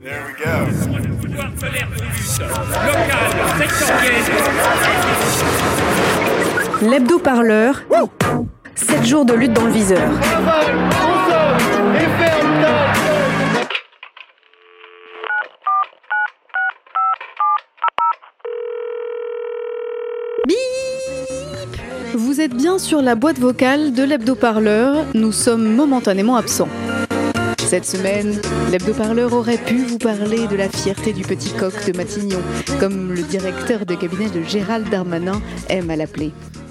There we go. L'hebdo-parleur. 7 jours de lutte dans le viseur. Bip Vous êtes bien sur la boîte vocale de l'hebdo-parleur. Nous sommes momentanément absents. Cette semaine, l'hebdo-parleur aurait pu vous parler de la fierté du petit coq de Matignon, comme le directeur de cabinet de Gérald Darmanin aime à l'appeler.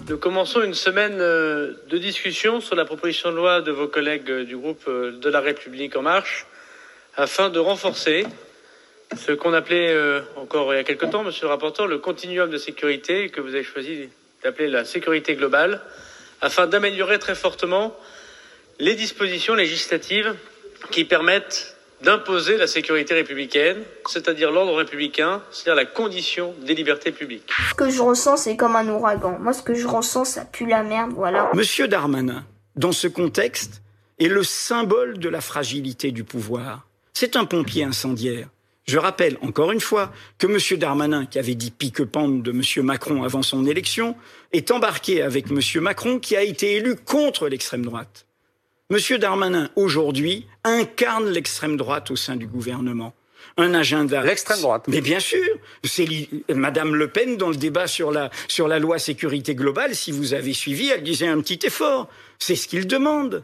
Nous commençons une semaine euh, de discussion sur la proposition de loi de vos collègues euh, du groupe euh, de la République en marche afin de renforcer ce qu'on appelait encore il y a quelque temps, monsieur le rapporteur, le continuum de sécurité que vous avez choisi d'appeler la sécurité globale afin d'améliorer très fortement les dispositions législatives qui permettent d'imposer la sécurité républicaine, c'est-à-dire l'ordre républicain, c'est-à-dire la condition des libertés publiques. Ce que je ressens, c'est comme un ouragan. Moi, ce que je ressens, ça pue la merde, voilà. Monsieur Darmanin, dans ce contexte, est le symbole de la fragilité du pouvoir. C'est un pompier incendiaire. Je rappelle encore une fois que Monsieur Darmanin, qui avait dit pique-pente de Monsieur Macron avant son élection, est embarqué avec Monsieur Macron, qui a été élu contre l'extrême droite. Monsieur Darmanin, aujourd'hui, incarne l'extrême droite au sein du gouvernement. Un agenda. L'extrême droite. Mais bien sûr, c'est Madame Le Pen dans le débat sur la sur la loi sécurité globale. Si vous avez suivi, elle disait un petit effort. C'est ce qu'il demande.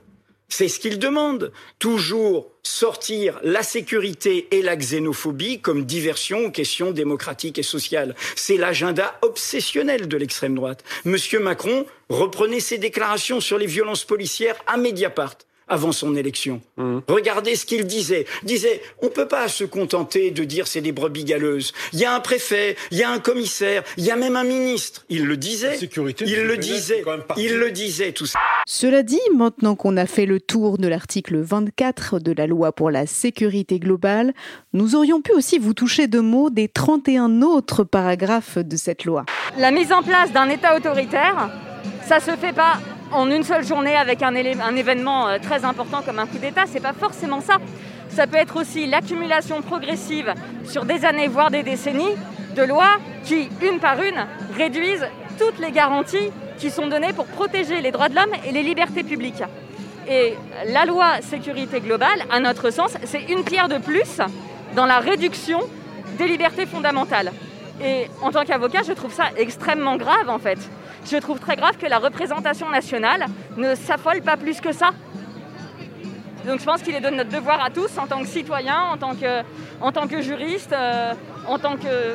C'est ce qu'il demande. Toujours sortir la sécurité et la xénophobie comme diversion aux questions démocratiques et sociales. C'est l'agenda obsessionnel de l'extrême droite. Monsieur Macron reprenait ses déclarations sur les violences policières à Mediapart avant son élection. Regardez ce qu'il disait. Disait, on peut pas se contenter de dire c'est des brebis galeuses. Il y a un préfet, il y a un commissaire, il y a même un ministre. Il le disait. sécurité, il le disait. Il le disait tout ça. Cela dit, maintenant qu'on a fait le tour de l'article 24 de la loi pour la sécurité globale, nous aurions pu aussi vous toucher de mots des 31 autres paragraphes de cette loi. La mise en place d'un État autoritaire, ça se fait pas en une seule journée avec un événement euh, très important comme un coup d'État. C'est pas forcément ça. Ça peut être aussi l'accumulation progressive sur des années, voire des décennies, de lois qui, une par une, réduisent toutes les garanties qui sont données pour protéger les droits de l'homme et les libertés publiques. Et la loi sécurité globale, à notre sens, c'est une pierre de plus dans la réduction des libertés fondamentales. Et en tant qu'avocat, je trouve ça extrêmement grave en fait. Je trouve très grave que la représentation nationale ne s'affole pas plus que ça. Donc je pense qu'il est de notre devoir à tous, en tant que citoyens, en tant que, en juristes, euh, en tant que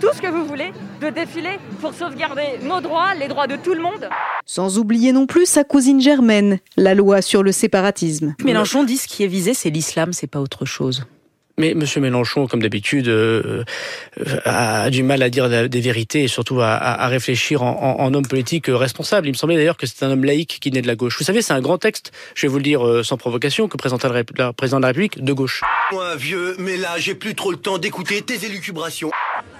tout ce que vous voulez, de défiler pour sauvegarder nos droits, les droits de tout le monde. Sans oublier non plus sa cousine germaine, la loi sur le séparatisme. Mélenchon dit ce qui est visé, c'est l'islam, c'est pas autre chose. Mais Monsieur Mélenchon, comme d'habitude, euh, euh, a du mal à dire des vérités et surtout à, réfléchir en, en- en homme politique responsable. Il me semblait d'ailleurs que c'est un homme laïque qui naît de la gauche. Vous savez, c'est un grand texte, je vais vous le dire euh, sans provocation, que présenta le, ré- le président de la République de gauche. Moi, vieux, mais là, j'ai plus trop le temps d'écouter tes élucubrations.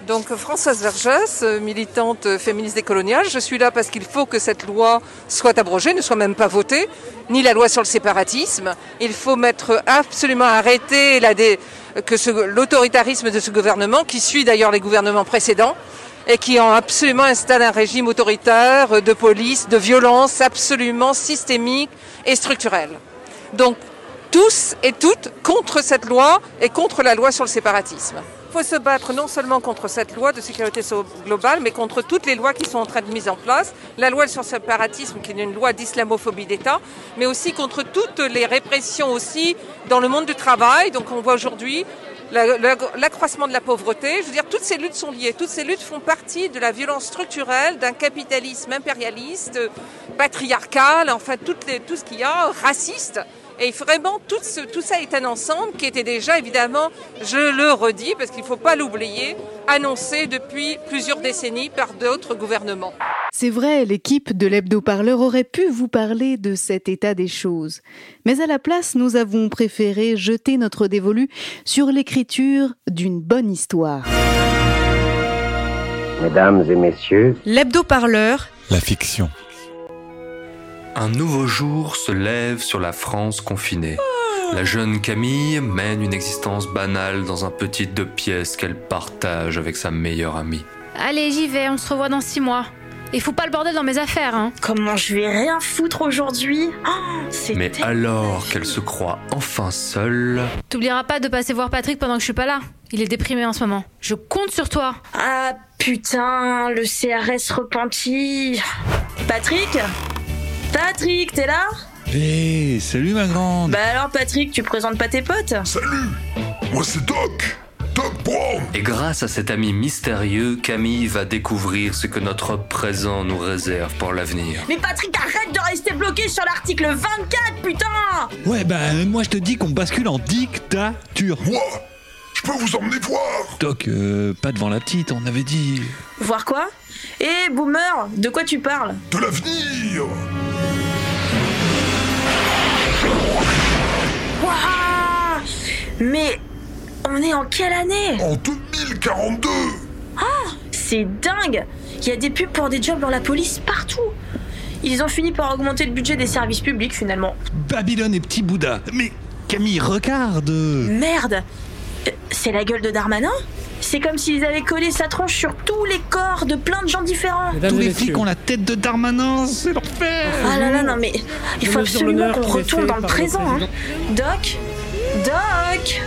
Donc Françoise Vergès, euh, militante féministe décoloniale, je suis là parce qu'il faut que cette loi soit abrogée, ne soit même pas votée, ni la loi sur le séparatisme. Il faut mettre absolument arrêter la dé- que l'autoritarisme de ce gouvernement, qui suit d'ailleurs les gouvernements précédents, et qui ont absolument installé un régime autoritaire euh, de police, de violence absolument systémique et structurelle. Donc tous et toutes contre cette loi et contre la loi sur le séparatisme. Il faut se battre non seulement contre cette loi de sécurité globale, mais contre toutes les lois qui sont en train de mise en place. La loi sur le séparatisme, qui est une loi d'islamophobie d'État, mais aussi contre toutes les répressions aussi dans le monde du travail. Donc on voit aujourd'hui la- la- l'accroissement de la pauvreté. Je veux dire, toutes ces luttes sont liées. Toutes ces luttes font partie de la violence structurelle d'un capitalisme impérialiste, patriarcal, enfin tout ce qu'il y a, raciste. Et vraiment, tout, ce- tout ça est un ensemble qui était déjà, évidemment, je le redis, parce qu'il ne faut pas l'oublier, annoncé depuis plusieurs décennies par d'autres gouvernements. C'est vrai, l'équipe de l'hebdo-parleur aurait pu vous parler de cet état des choses. Mais à la place, nous avons préféré jeter notre dévolu sur l'écriture d'une bonne histoire. Mesdames et messieurs, L'hebdo-parleur, La fiction. Un nouveau jour se lève sur la France confinée. La jeune Camille mène une existence banale dans un petit deux pièces qu'elle partage avec sa meilleure amie. Allez, j'y vais, on se revoit dans six mois. Et faut pas le bordel dans mes affaires, hein. Comment je vais rien foutre aujourd'hui? Oh, C'est Mais alors qu'elle se croit enfin seule, T'oublieras pas de passer voir Patrick pendant que je suis pas là. Il est déprimé en ce moment. Je compte sur toi. Ah putain, le CRS repenti. Patrick? Patrick, t'es là? Hé, salut ma grande. Bah alors Patrick, tu présentes pas tes potes? Salut. Moi c'est Doc. Doc Brown. Et grâce à cet ami mystérieux, Camille va découvrir ce que notre présent nous réserve pour l'avenir. Mais Patrick, arrête de rester bloqué sur l'article 24, putain! Ouais, bah moi je te dis qu'on bascule en dictature. Moi? Je peux vous emmener voir? Doc, euh, pas devant la petite, on avait dit. Voir quoi? Eh, boomer, de quoi tu parles? De l'avenir Waouh Mais on est en quelle année? En 2042 Ah, c'est dingue! Il y a des pubs pour des jobs dans la police partout. Ils ont fini par augmenter le budget des services publics finalement. Babylone et Petit Bouddha. Mais Camille, regarde. Merde! Euh, C'est la gueule de Darmanin? C'est comme s'ils avaient collé sa tronche sur tous les corps de plein de gens différents. Tous les flics ont la tête de Darmanin, c'est l'enfer Ah là là, non mais il faut absolument qu'on retourne dans le présent. Hein. Doc Doc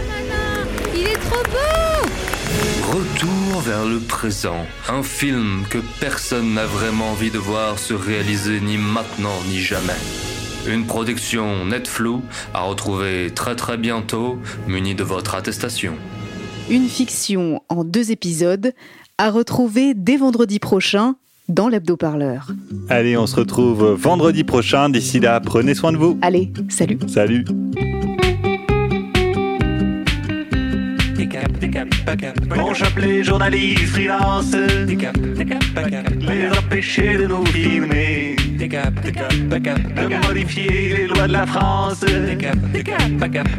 Il est trop beau Retour vers le présent, un film que personne n'a vraiment envie de voir se réaliser ni maintenant ni jamais. Une production Netflix à retrouver très très bientôt, munie de votre attestation. Une fiction en deux épisodes à retrouver dès vendredi prochain dans l'hebdo-parleur. Allez, on se retrouve vendredi prochain. D'ici là, prenez soin de vous. Allez, salut. Salut. On chope les journalistes freelance. Les empêcher de nous filmer De modifier les lois de la France.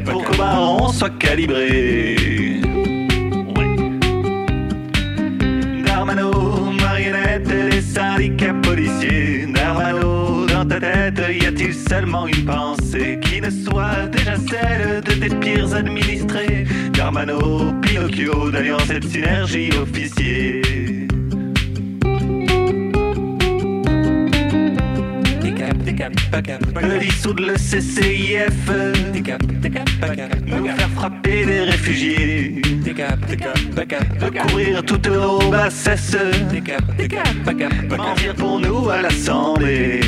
Pour qu'au baron soit calibré Darmano, marionnette des syndicats policiers. Darmano, dans ta tête, y a-t-il seulement une pensée Qui ne soit déjà celle de tes pires administrés? Darmano, Pinocchio, d'ailleurs cette synergie officier De dissoudre le CCIF Nous faire frapper des réfugiés De couvrir toutes nos bassesses Mentir pour nous à l'Assemblée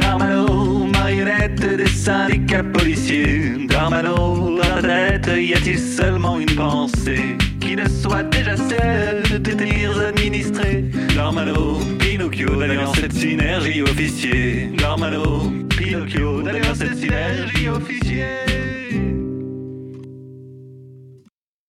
Darmano, marionnette des syndicats policiers Darmano, la tête, y a-t-il seulement une pensée Qui ne soit déjà celle de délires administrés. Darmano, Pinocchio, d'ailleurs cette synergie officier. Darmano, Pinocchio, d'ailleurs cette synergie officier